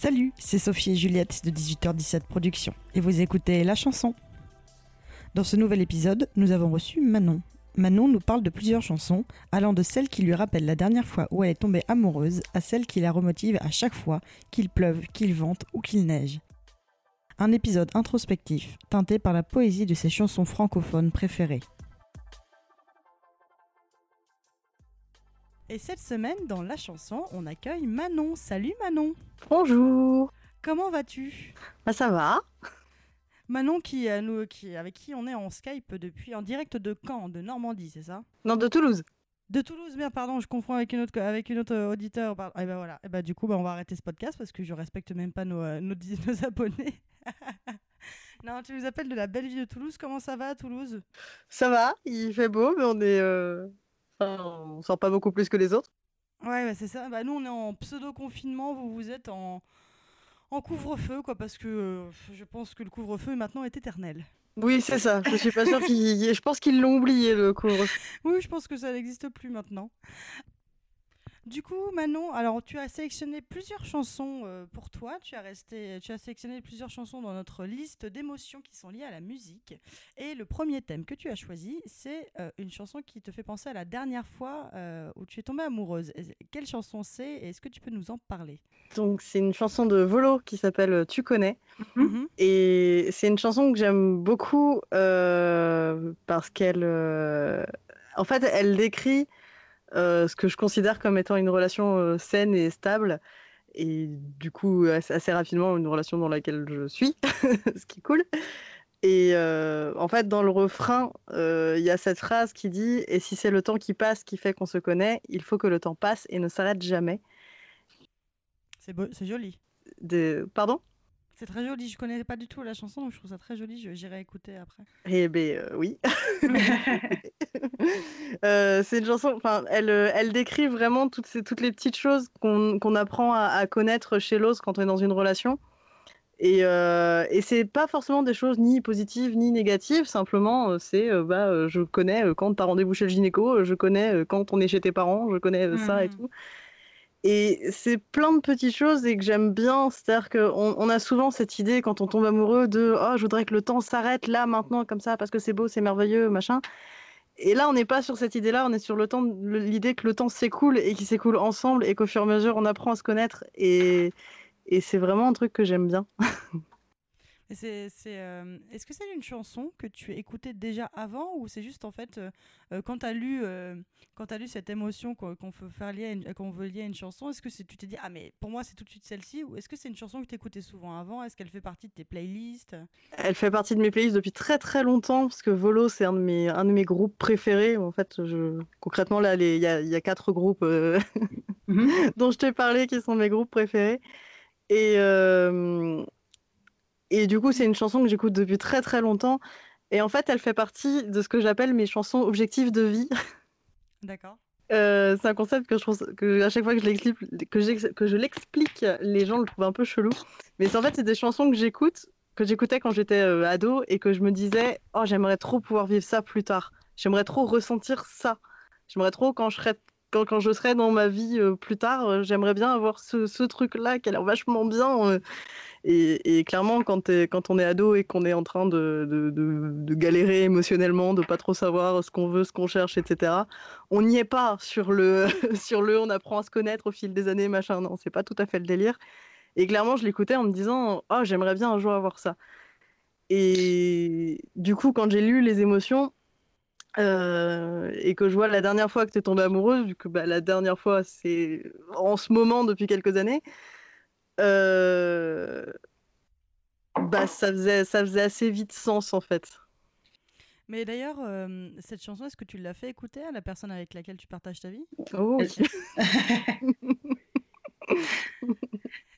Salut, c'est Sophie et Juliette de 18h17 Productions et vous écoutez La Chanson. Dans ce nouvel épisode, nous avons reçu Manon. Manon nous parle de plusieurs chansons, allant de celles qui lui rappellent la dernière fois où elle est tombée amoureuse à celles qui la remotivent à chaque fois qu'il pleuve, qu'il vente ou qu'il neige. Un épisode introspectif, teinté par la poésie de ses chansons francophones préférées. Et cette semaine, dans la chanson, on accueille Manon. Salut Manon Bonjour. Comment vas-tu? Bah ça va. Manon qui, euh, nous, qui, avec qui on est en Skype depuis, en direct de Caen, de Normandie, c'est ça? Non, de Toulouse. De Toulouse, bien pardon, je confonds avec une autre, avec une autre euh, auditeur. Et ben voilà, et ben du coup, bah, on va arrêter ce podcast parce que je respecte même pas nos, euh, nos, nos abonnés. non, tu nous appelles de la belle ville de Toulouse. Comment ça va à Toulouse? Ça va, il fait beau, mais on est, euh... on sort pas beaucoup plus que les autres. Ouais, bah, c'est ça. Bah, nous, on est en pseudo confinement. Vous, vous êtes en en couvre-feu, quoi, parce que euh, je pense que le couvre-feu maintenant est éternel. Oui, c'est ça. Je suis pas sûre qu'ils. Je pense qu'ils l'ont oublié le couvre-feu. Oui, je pense que ça n'existe plus maintenant. Du coup, Manon, alors tu as sélectionné plusieurs chansons euh, pour toi. Tu as, resté, tu as sélectionné plusieurs chansons dans notre liste d'émotions qui sont liées à la musique. Et le premier thème que tu as choisi, c'est euh, une chanson qui te fait penser à la dernière fois euh, où tu es tombée amoureuse. Et quelle chanson c'est et est-ce que tu peux nous en parler? Donc, c'est une chanson de Volo qui s'appelle Tu connais. Mhm. Et c'est une chanson que j'aime beaucoup parce qu'elle. En fait, elle décrit euh, ce que je considère comme étant une relation euh, saine et stable. Et du coup, assez, rapidement, une relation dans laquelle je suis, ce qui est cool. Et euh, en fait, dans le refrain, il y a cette phrase qui dit Et si c'est le temps qui passe qui fait qu'on se connaît, il faut que le temps passe et ne s'arrête jamais. C'est joli. De... Pardon? C'est très joli. Je connais pas du tout la chanson, donc je trouve ça très joli. J'irai écouter après. Eh ben euh, oui. euh, c'est une chanson. Enfin, elle, euh, elle décrit vraiment toutes ces, toutes les petites choses qu'on qu apprend à, à, connaître chez l'autre quand on est dans une relation. Et, euh, et c'est pas forcément des choses ni positives ni négatives. Simplement, euh, c'est bah, je connais quand tu as rendez-vous chez le gynéco, je connais quand on est chez tes parents, je connais ça et Mhm. tout. Et c'est plein de petites choses et que j'aime bien. C'est-à-dire qu'on on a souvent cette idée quand on tombe amoureux de Oh, je voudrais que le temps s'arrête là, maintenant, comme ça, parce que c'est beau, c'est merveilleux, machin. Et là, on n'est pas sur cette idée-là, on est sur le temps, l'idée que le temps s'écoule et qu'il s'écoule ensemble et qu'au fur et à mesure, on apprend à se connaître. Et, et c'est vraiment un truc que j'aime bien. C'est, euh, Est-ce que c'est une chanson que tu écoutais déjà avant ou c'est juste en fait euh, euh, quand tu as lu euh, quand t'as lu cette émotion qu'on, veut faire lier à une, qu'on veut lier à une chanson, est-ce que tu t'es dit ah mais pour moi c'est tout de suite celle-ci ou est-ce que c'est une chanson que tu écoutais souvent avant? Est-ce qu'elle fait partie de tes playlists? Elle fait partie de mes playlists depuis très très longtemps parce que Volo c'est un de mes un de mes groupes préférés. En fait, je concrètement là, il y a, y a quatre groupes euh, dont je t'ai parlé qui sont mes groupes préférés. Et euh, et du coup, c'est une chanson que j'écoute depuis très très longtemps. Et en fait, elle fait partie de ce que j'appelle mes chansons objectifs de vie. D'accord. Euh, c'est un concept que je trouve que à chaque fois que je l'explique, que que je l'explique, les gens le trouvent un peu chelou. Mais en fait, c'est des chansons que j'écoute, que j'écoutais quand j'étais euh, ado et que je me disais, oh, j'aimerais trop pouvoir vivre ça plus tard. J'aimerais trop ressentir ça. J'aimerais trop quand je serai, quand, quand je serai dans ma vie euh, plus tard, j'aimerais bien avoir ce, ce truc-là qui a l'air vachement bien. Et, clairement, quand, on est ado et qu'on est en train de galérer émotionnellement, de pas trop savoir ce qu'on veut, ce qu'on cherche, etc., on n'y est pas sur le, sur le on apprend à se connaître au fil des années, machin. Non, c'est pas tout à fait le délire. Et clairement, je l'écoutais en me disant Oh, j'aimerais bien un jour avoir ça. Et du coup, quand j'ai lu Les émotions, euh, et que je vois la dernière fois que tu es tombée amoureuse, vu que bah, la dernière fois, c'est en ce moment depuis quelques années, euh, bah, ça, faisait, ça faisait assez vite sens en fait. Mais d'ailleurs, euh, cette chanson, est-ce que tu l'as fait écouter à la personne avec laquelle tu partages ta vie? Oh oui.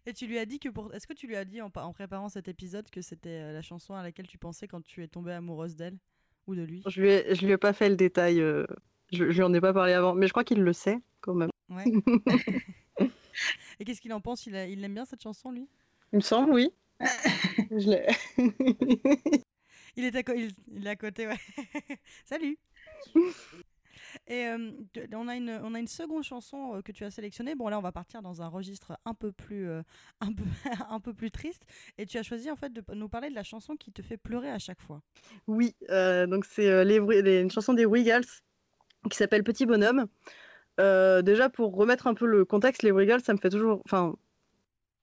Et tu lui as dit que pour. Est-ce que tu lui as dit en, en préparant cet épisode que c'était la chanson à laquelle tu pensais quand tu es tombée amoureuse d'elle ou de lui? Je lui ai, je lui ai pas fait le détail. euh, Je, je lui en ai pas parlé avant, mais je crois qu'il le sait quand même. Ouais. Et qu'est-ce qu'il en pense? Il a- il aime bien cette chanson, lui? Il me semble, oui. je l'ai. Il est à, co- il, il est à côté, ouais. Salut Et euh, on, a une, on a une seconde chanson euh, que tu as sélectionnée. Bon, là, on va partir dans un registre un peu plus, euh, un peu, un peu plus triste. Et tu as choisi, en fait, de nous parler de la chanson qui te fait pleurer à chaque fois. Oui, euh, donc c'est les, Bru- les- une chanson des Wiggles qui s'appelle Petit Bonhomme. Euh, déjà, pour remettre un peu le contexte, les Wiggles, ça me fait toujours. Enfin,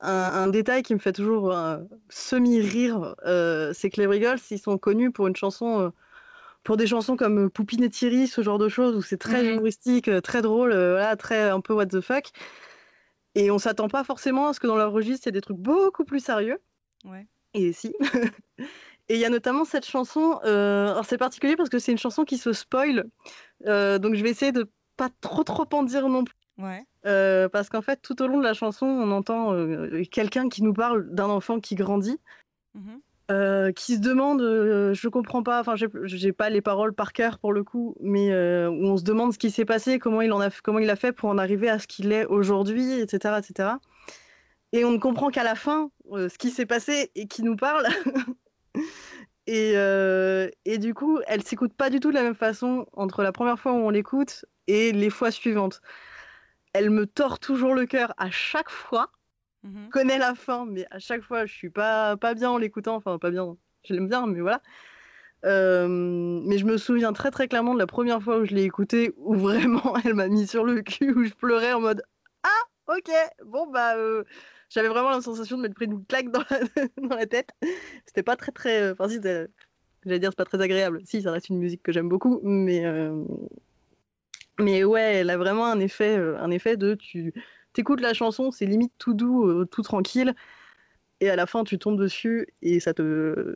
un, un détail qui me fait toujours euh, semi-rire, euh, c'est que les Wiggles, ils sont connus pour une chanson. pour des chansons comme Poupine et Thierry, ce genre de choses, où c'est très Mhm. humoristique, très drôle, voilà, très un peu what the fuck. Et on s'attend pas forcément à ce que dans leur registre, il y a des trucs beaucoup plus sérieux. Ouais. Et si. Et il y a notamment cette chanson. euh, alors c'est particulier parce que c'est une chanson qui se spoil. euh, donc je vais essayer de pas trop trop en dire non plus. Ouais. Euh, parce qu'en fait, tout au long de la chanson, on entend euh, quelqu'un qui nous parle d'un enfant qui grandit, Mhm. euh, qui se demande, je comprends pas, enfin j'ai- pas les paroles par cœur pour le coup, mais où on se demande ce qui s'est passé, comment il en a, comment il a fait pour en arriver à ce qu'il est aujourd'hui, etc., etc. Et on ne comprend qu'à la fin ce qui s'est passé et qui nous parle. et, euh, et du coup, elle s'écoute pas du tout de la même façon entre la première fois où on l'écoute et les fois suivantes. Elle me tord toujours le cœur à chaque fois. Je connais la fin, mais à chaque fois, je suis pas, pas bien en l'écoutant. Enfin, pas bien. Je l'aime bien, mais voilà. Euh, mais je me souviens très très clairement de la première fois où je l'ai écoutée, où vraiment elle m'a mis sur le cul, où je pleurais en mode Ah, ok, bon bah. euh, J'avais vraiment la sensation de m'être pris une claque dans la, tête. C'était pas très très. euh, Enfin, si, j'allais dire, c'est pas très agréable. Si, ça reste une musique que j'aime beaucoup, mais. euh, Mais ouais, elle a vraiment un effet, euh, un effet de. Tu t'écoutes la chanson, c'est limite tout doux, tout tranquille, et à la fin, tu tombes dessus et ça te.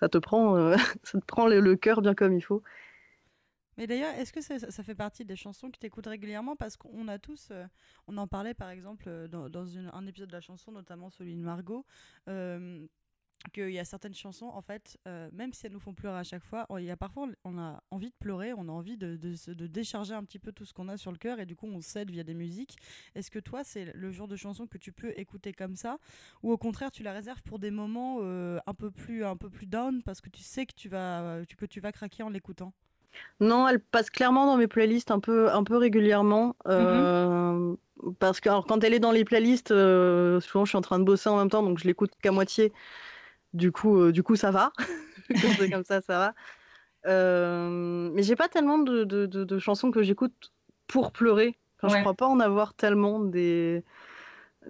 Ça te prend, ça te prend le cœur bien comme il faut. Mais d'ailleurs, est-ce que ça, fait partie des chansons que tu écoutes régulièrement? Parce qu'on a tous, euh, on en parlait par exemple euh, dans, un épisode de la chanson, notamment celui de Margot, qu'il y a certaines chansons, en fait, euh, même si elles nous font pleurer à chaque fois, il y a parfois on a envie de pleurer, on a envie de, décharger un petit peu tout ce qu'on a sur le cœur et du coup on cède via des musiques. Est-ce que toi, c'est le genre de chanson que tu peux écouter comme ça? Ou au contraire tu la réserves pour des moments un peu plus un peu plus down parce que tu sais que tu vas que tu vas craquer en l'écoutant? Non, elle passe clairement dans mes playlists un peu, un peu régulièrement. euh, Parce que alors, quand elle est dans les playlists, euh, souvent je suis en train de bosser en même temps, donc je l'écoute qu'à moitié. Du coup, euh, du coup, ça va. C'est comme ça, ça va. Mais j'ai pas tellement de, de- de- de chansons que j'écoute pour pleurer. Enfin, Je Ouais. crois pas en avoir tellement des,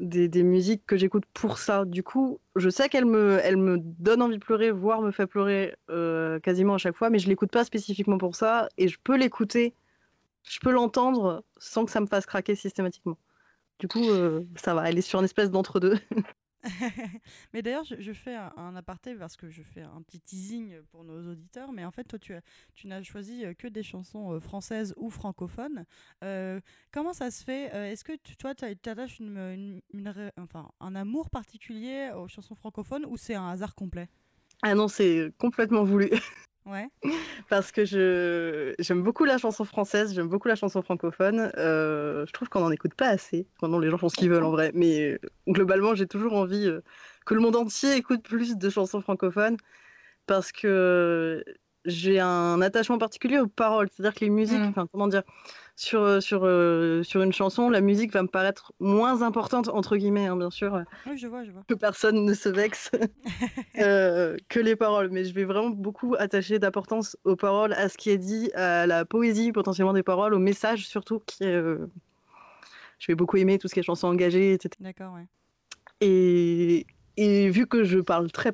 des, musiques que j'écoute pour ça. Du coup, je sais qu'elle me, elle me donne envie de pleurer, voire me fait pleurer euh, quasiment à chaque fois, mais je l'écoute pas spécifiquement pour ça. Et je peux l'écouter, je peux l'entendre sans que ça me fasse craquer systématiquement. Du coup, euh, ça va, elle est sur une espèce d'entre-deux. mais d'ailleurs, je, fais un, aparté parce que je fais un petit teasing pour nos auditeurs. Mais en fait, toi, tu, as- tu n'as choisi euh, que des chansons euh, françaises ou francophones. Euh, comment ça se fait Est-ce que toi, tu attaches une, enfin, un amour particulier aux chansons francophones ou c'est un hasard complet? Ah non, c'est complètement voulu. Ouais. Parce que je j'aime beaucoup la chanson française, j'aime beaucoup la chanson francophone. Euh, je trouve qu'on n'en écoute pas assez. Non, les gens font ce qu'ils veulent en vrai, mais euh, globalement, j'ai toujours envie euh, que le monde entier écoute plus de chansons francophones parce que j'ai un attachement particulier aux paroles. C'est-à-dire que les musiques, Mm. enfin, comment dire, sur, euh, sur, euh, sur une chanson, la musique va me paraître moins importante, entre guillemets, hein, bien sûr, Oui, je vois, je vois. que personne ne se vexe euh, que les paroles. Mais je vais vraiment beaucoup attacher d'importance aux paroles, à ce qui est dit, à la poésie potentiellement des paroles, au message surtout, qui est. euh, Je vais beaucoup aimer tout ce qui est chansons engagées, etc. D'accord, ouais. Et, et vu que je parle très,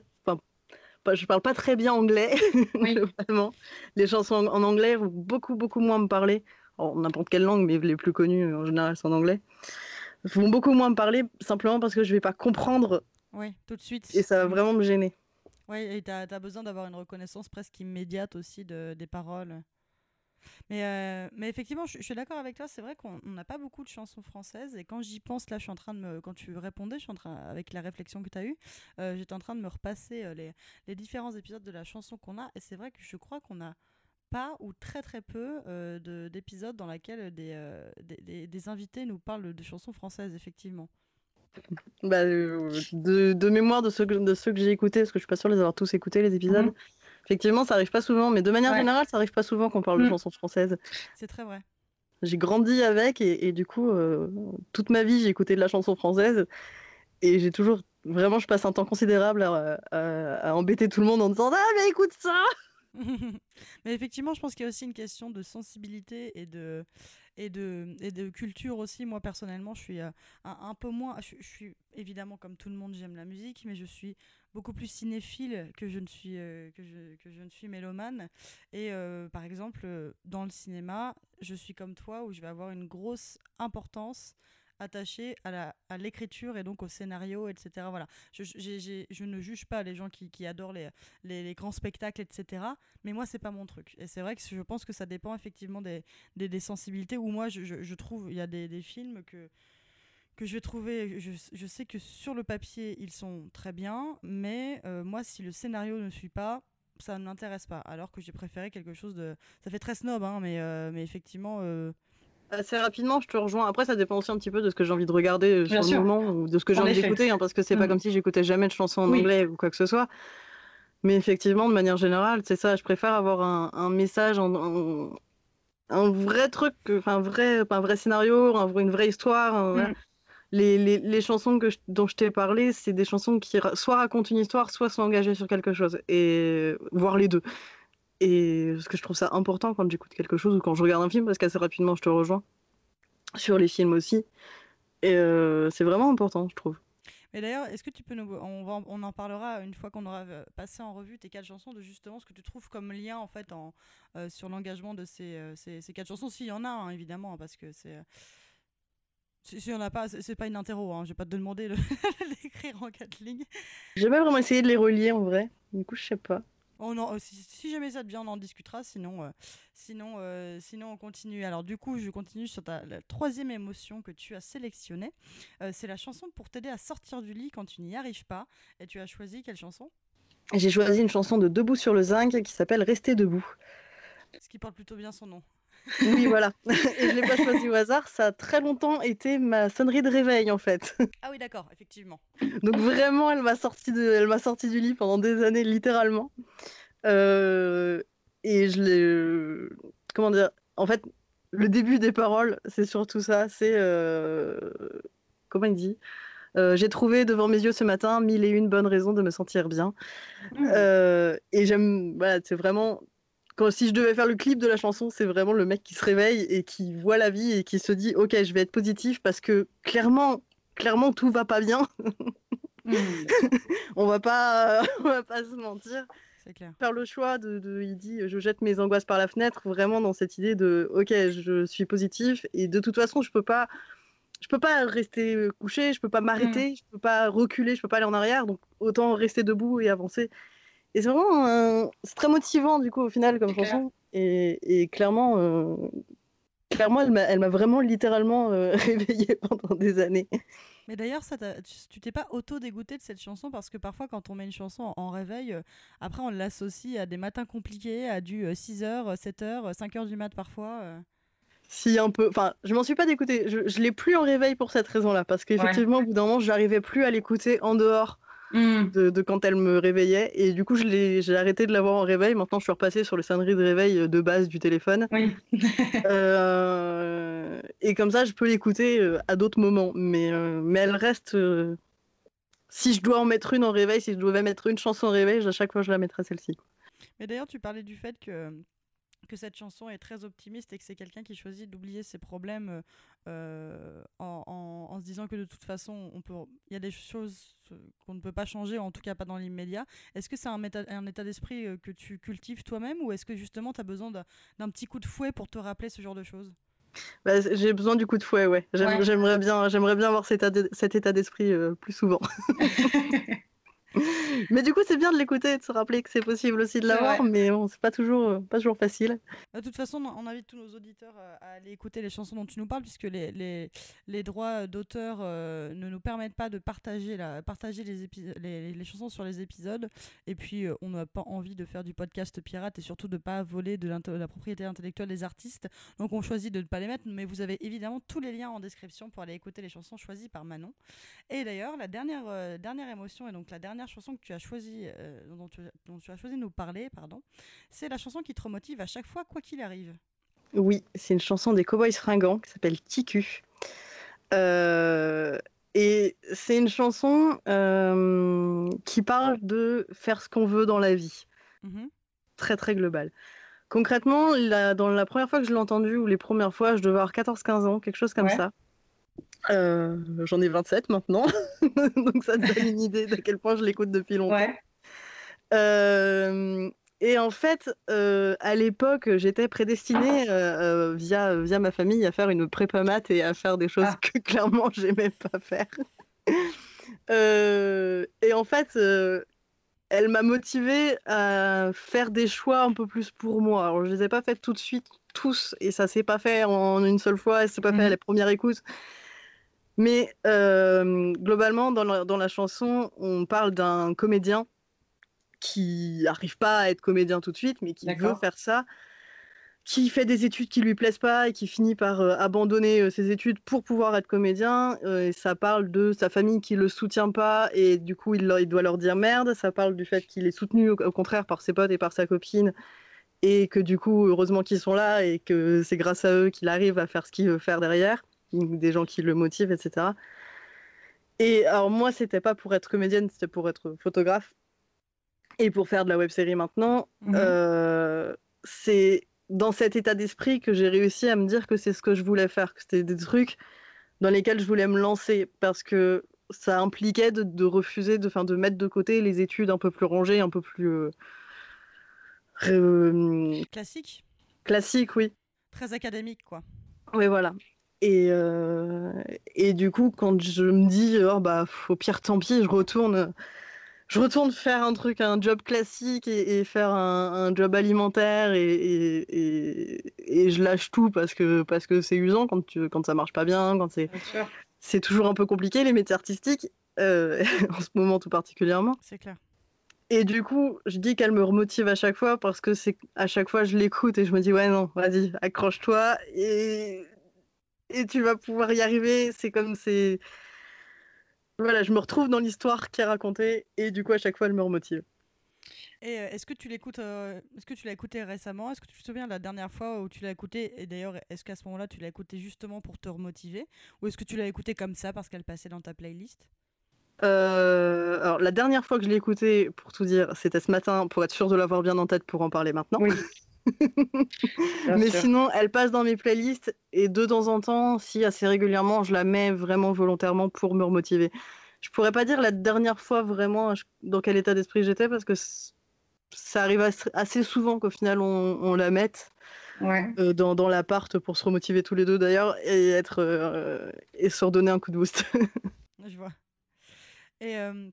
je parle pas très bien anglais, globalement, les chansons en anglais vont beaucoup, beaucoup moins me parler. N'importe quelle langue, mais les plus connues en général sont en anglais. Vont beaucoup moins me parler simplement parce que je vais pas comprendre. Oui, tout de suite. Et ça va vraiment me gêner. Oui, et tu as, besoin d'avoir une reconnaissance presque immédiate aussi de, des paroles. Mais, euh, mais effectivement, je, suis d'accord avec toi. C'est vrai qu'on n'a pas beaucoup de chansons françaises. Et quand j'y pense, là, je suis en train de me. Quand tu répondais, je suis en train, avec la réflexion que tu as eue, euh, j'étais en train de me repasser euh, les, les, différents épisodes de la chanson qu'on a. Et c'est vrai que je crois qu'on a pas ou très très peu d'épisodes dans lesquels des, des, des, invités nous parlent de chansons françaises, effectivement. Bah, de, de, mémoire de ceux que, de ceux que j'ai écoutés, parce que je suis pas sûre de les avoir tous écoutés, les épisodes. Mhm. Effectivement, ça arrive pas souvent, mais de manière générale, ça arrive pas souvent qu'on parle de mm. chansons françaises. C'est très vrai. J'ai grandi avec et, du coup, euh, toute ma vie, j'ai écouté de la chanson française et j'ai toujours, vraiment, je passe un temps considérable à, embêter tout le monde en disant Ah, mais écoute ça Mais effectivement, je pense qu'il y a aussi une question de sensibilité et de, et de, et de culture aussi. Moi, personnellement, je suis euh, un, peu moins. je, suis évidemment, comme tout le monde, j'aime la musique, mais je suis beaucoup plus cinéphile que je ne suis, euh, que je, que je ne suis mélomane. Et euh, par exemple, dans le cinéma, je suis comme toi où je vais avoir une grosse importance attachée à l'écriture et donc au scénario, etc. Voilà. Je, ne juge pas les gens qui, adorent les, grands spectacles, etc. Mais moi, c'est pas mon truc. Et c'est vrai que je pense que ça dépend effectivement des, sensibilités. Où moi, je, trouve, il y a des, films que que je vais trouver. Je, sais que sur le papier, ils sont très bien, mais euh, moi, si le scénario ne suit pas, ça ne m'intéresse pas. Alors que j'ai préféré quelque chose de. Ça fait très snob, hein, mais, euh, effectivement. Euh, Assez rapidement, je te rejoins. Après, ça dépend aussi un petit peu de ce que j'ai envie de regarder sur le moment ou de ce que j'ai envie d'écouter, hein, parce que c'est pas mm. comme si j'écoutais jamais de chansons en anglais ou quoi que ce soit. Mais effectivement, de manière générale, c'est ça. Je préfère avoir un, un message, en, un vrai truc, un vrai, un vrai scénario, un, une vraie histoire. Mm les, les, les chansons que dont je t'ai parlé, c'est des chansons qui soit racontent une histoire, soit sont engagées sur quelque chose, et voir les deux. Et parce que je trouve ça important quand j'écoute quelque chose ou quand je regarde un film, parce qu'assez rapidement je te rejoins sur les films aussi. Et euh, c'est vraiment important, je trouve. Mais d'ailleurs, est-ce que tu peux nous. On, va, on en parlera une fois qu'on aura euh, passé en revue tes quatre chansons, de justement ce que tu trouves comme lien en fait en, euh, sur l'engagement de ces, ces, ces, quatre chansons. S'il y en a, hein, évidemment, parce que c'est. Si, on a pas, c'est pas une interro, hein. je vais pas te demander de l'écrire en quatre lignes. J'ai pas vraiment essayé de les relier en vrai, du coup je sais pas. Si, jamais ça te vient, on en discutera. Sinon, euh, sinon, euh, sinon, on continue. Alors, du coup, je continue sur ta, la troisième émotion que tu as sélectionnée. Euh, c'est la chanson pour t'aider à sortir du lit quand tu n'y arrives pas. Et tu as choisi quelle chanson? J'ai choisi une chanson de Debout sur le zinc qui s'appelle Rester debout. Ce qui porte plutôt bien son nom. Oui, voilà. Et je l'ai pas choisi au hasard. Ça a très longtemps été ma sonnerie de réveil, en fait. Ah oui, d'accord, effectivement. Donc vraiment, elle m'a sorti, de... elle m'a sorti du lit pendant des années, littéralement. Euh, et je l'ai... Comment dire En fait, le début des paroles, c'est surtout ça. C'est... Euh... Comment il dit euh, j'ai trouvé devant mes yeux ce matin mille et une bonnes raisons de me sentir bien. Mmh. Euh, et j'aime, voilà, c'est vraiment si je devais faire le clip de la chanson, c'est vraiment le mec qui se réveille et qui voit la vie et qui se dit ok, je vais être positif parce que clairement, clairement tout va pas bien. Hmm. on va pas, on va pas se mentir. C'est clair. Faire le choix de, il dit, je jette mes angoisses par la fenêtre, vraiment dans cette idée de ok, je suis positif et de toute façon, je peux pas, je peux pas rester couché, je peux pas m'arrêter, hmm. je peux pas reculer, je peux pas aller en arrière, donc autant rester debout et avancer. Et c'est vraiment c'est très motivant du coup au final comme chanson. Et, et, clairement, euh... clairement, elle m'a vraiment littéralement euh, réveillée pendant des années. Mais d'ailleurs, ça tu t'es pas auto-dégoûté de cette chanson? Parce que parfois, quand on met une chanson en réveil, euh, après on l'associe à des matins compliqués, à du 6h, 7h, 5h du mat parfois. Euh. Si, un peu. Enfin, je m'en suis pas dégoûtée. Je, je l'ai plus en réveil pour cette raison-là parce qu'effectivement, au bout d'un moment, j'arrivais plus à l'écouter en dehors Mm. de, quand elle me réveillait. Et du coup, j'ai arrêté de l'avoir en réveil. Maintenant, je suis repassée sur les sonneries de réveil de base du téléphone. Euh, et comme ça, je peux l'écouter euh, à d'autres moments. Mais, euh, mais elle reste. si je dois en mettre une en réveil, si je devais mettre une chanson en réveil, à chaque fois, je la mettrais celle-ci. Mais d'ailleurs, tu parlais du fait que que cette chanson est très optimiste et que c'est quelqu'un qui choisit d'oublier ses problèmes euh, en, se disant que de toute façon, on peut, il y a des choses qu'on ne peut pas changer, en tout cas pas dans l'immédiat. Est-ce que c'est un, un, état d'esprit que tu cultives toi-même ou est-ce que justement tu as besoin d'un petit coup de fouet pour te rappeler ce genre de choses? Bah, j'ai besoin du coup de fouet, ouais. J'aimerais bien, j'aimerais bien avoir cet état d'esprit plus souvent. mais du coup, c'est bien de l'écouter et de se rappeler que c'est possible aussi de l'avoir, mais bon, c'est pas toujours, euh, pas toujours facile. De toute façon, on invite tous nos auditeurs euh, à aller écouter les chansons dont tu nous parles, puisque les, les, les droits d'auteur euh, ne nous permettent pas de partager, la, partager les, les, les, chansons sur les épisodes. Et puis, on n'a pas envie de faire du podcast pirate et surtout de pas voler de, la propriété intellectuelle des artistes. Donc, on choisit de ne pas les mettre, mais vous avez évidemment tous les liens en description pour aller écouter les chansons choisies par Manon. Et d'ailleurs, la dernière, dernière émotion et donc la dernière chanson que tu as choisi, euh, dont, tu, as choisi de nous parler, pardon, c'est la chanson qui te remotive à chaque fois, quoi qu'il arrive. Oui, c'est une chanson des Cowboys fringants qui s'appelle Ticu. Euh, et c'est une chanson euh, qui parle de faire ce qu'on veut dans la vie. Mm-hmm. Très, très global. Concrètement, dans la première fois que je l'ai entendue, ou les premières fois, je devais avoir 14-15 ans, quelque chose comme ça. Euh, j'en ai 27 maintenant, donc ça te donne une idée d'à quel point je l'écoute depuis longtemps. Euh, et en fait, euh, à l'époque, j'étais prédestinée via, via ma famille à faire une prépa maths et à faire des choses ah. que clairement j'aimais pas faire. et en fait, elle m'a motivée à faire des choix un peu plus pour moi. Alors, je les ai pas faites tout de suite, tous, et ça s'est pas fait en une seule fois, et s'est pas fait à mhm. la première écoute. Mais euh, globalement, dans la, dans la, chanson, on parle d'un comédien qui n'arrive pas à être comédien tout de suite, mais qui veut faire ça, qui fait des études qui lui plaisent pas et qui finit par euh, abandonner euh, ses études pour pouvoir être comédien. et ça parle de sa famille qui le soutient pas et du coup il, il doit leur dire merde. Ça parle du fait qu'il est soutenu au, au, contraire par ses potes et par sa copine et que du coup heureusement qu'ils sont là et que c'est grâce à eux qu'il arrive à faire ce qu'il veut faire derrière des gens qui le motivent, etc. Et alors moi, c'était pas pour être comédienne, c'était pour être photographe et pour faire de la web série maintenant. Mhm. Euh, c'est dans cet état d'esprit que j'ai réussi à me dire que c'est ce que je voulais faire, que c'était des trucs dans lesquels je voulais me lancer parce que ça impliquait de, refuser, de, fin, de mettre de côté les études un peu plus rangées, un peu plus euh, euh, classique. Classique, oui. Très académique, quoi. Oui, voilà. Et, euh, et du coup, quand je me dis, oh, bah, au pire, tant pis, je retourne, je retourne faire un truc, un job classique et, faire un, job alimentaire et, et, et, je lâche tout parce que parce que c'est usant quand, tu, quand ça marche pas bien, quand c'est. C'est toujours un peu compliqué, les métiers artistiques, euh, en ce moment tout particulièrement. C'est clair. Et du coup, je dis qu'elle me remotive à chaque fois parce que c'est à chaque fois je l'écoute et je me dis ouais non, vas-y, accroche-toi et et tu vas pouvoir y arriver. C'est comme c'est. Voilà, je me retrouve dans l'histoire qui est racontée et du coup, à chaque fois, elle me remotive. Et euh, est-ce que tu l'écoutes euh, Est-ce que tu l'as écouté récemment? Est-ce que tu te souviens de la dernière fois où tu l'as écouté? Et d'ailleurs, est-ce qu'à ce, moment-là, tu l'as écouté justement pour te remotiver? Ou est-ce que tu l'as écouté comme ça parce qu'elle passait dans ta playlist? Euh, alors, la dernière fois que je l'ai écouté, pour tout dire, c'était ce matin, pour être sûr de l'avoir bien en tête pour en parler maintenant. Oui. Mais sinon, elle passe dans mes playlists et de temps en temps, si assez régulièrement, je la mets vraiment volontairement pour me remotiver. Je pourrais pas dire la dernière fois vraiment dans quel état d'esprit j'étais parce que ça arrive assez souvent qu'au final on, la mette euh, dans, dans l'appart pour se remotiver tous les deux d'ailleurs et être euh, et se redonner un coup de boost. je vois. Et euh,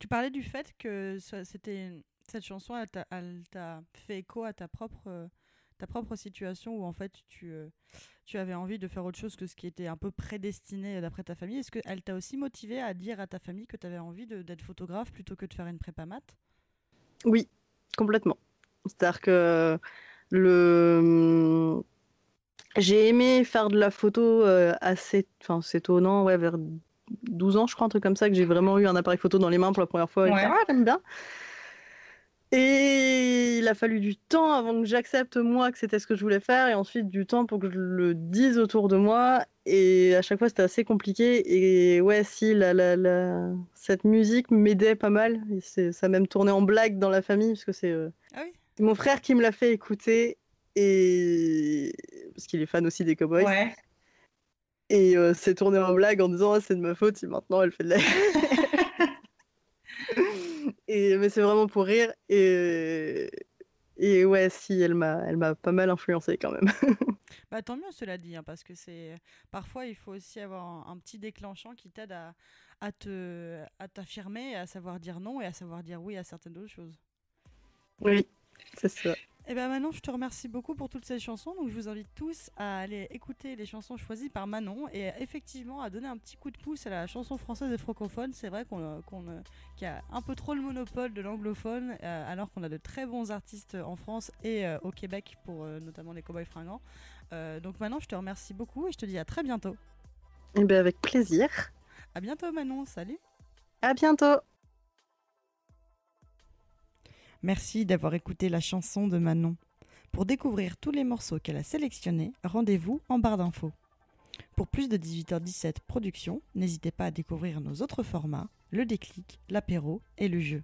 tu parlais du fait que c'était cette chanson, elle t'a fait écho à ta propre, euh, ta propre situation où en fait tu, euh, tu avais envie de faire autre chose que ce qui était un peu prédestiné d'après ta famille. Est-ce qu'elle t'a aussi motivé à dire à ta famille que tu avais envie d'être photographe plutôt que de faire une prépa maths Oui, complètement. C'est-à-dire que le... j'ai aimé faire de la photo euh, assez, enfin c'est étonnant, ouais, vers 12 ans je crois, un truc comme ça, que j'ai vraiment eu un appareil photo dans les mains pour la première fois. Ouais. Et ah, j'aime bien. Et il a fallu du temps avant que j'accepte moi que c'était ce que je voulais faire, et ensuite du temps pour que je le dise autour de moi. Et à chaque fois, c'était assez compliqué. Et ouais, si, la, la, la... cette musique m'aidait pas mal. Et ça a même tourné en blague dans la famille, parce que c'est euh, ah mon frère qui me l'a fait écouter. et parce qu'il est fan aussi des cowboys. Ouais. Et euh, c'est tourné en blague en disant ah, c'est de ma faute si maintenant elle fait de la. et mais c'est vraiment pour rire et et ouais si elle m'a elle m'a pas mal influencé quand même. Bah, tant mieux, cela dit, hein, parce que c'est parfois il faut aussi avoir un, un petit déclenchant qui t'aide à, à te à t'affirmer, à savoir dire non et à savoir dire oui à certaines autres choses. oui, c'est ça. Et ben Manon, je te remercie beaucoup pour toutes ces chansons. Donc je vous invite tous à aller écouter les chansons choisies par Manon et effectivement à donner un petit coup de pouce à la chanson française et francophone. C'est vrai qu'on a un peu trop le monopole de l'anglophone, euh, alors qu'on a de très bons artistes en France et euh, au Québec pour euh, notamment les Cowboys Fringants. Donc Manon, je te remercie beaucoup et je te dis à très bientôt. Et ben avec plaisir. À bientôt Manon, salut. À bientôt. Merci d'avoir écouté la chanson de Manon. Pour découvrir tous les morceaux qu'elle a sélectionnés, rendez-vous en barre d'infos. Pour plus de 18h17 production, n'hésitez pas à découvrir nos autres formats, le déclic, l'apéro et le jeu.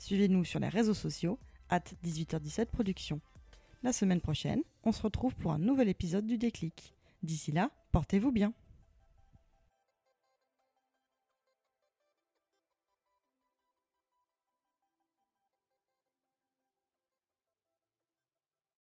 Suivez-nous sur les réseaux sociaux, at 18h17 production. La semaine prochaine, on se retrouve pour un nouvel épisode du déclic. D'ici là, portez-vous bien.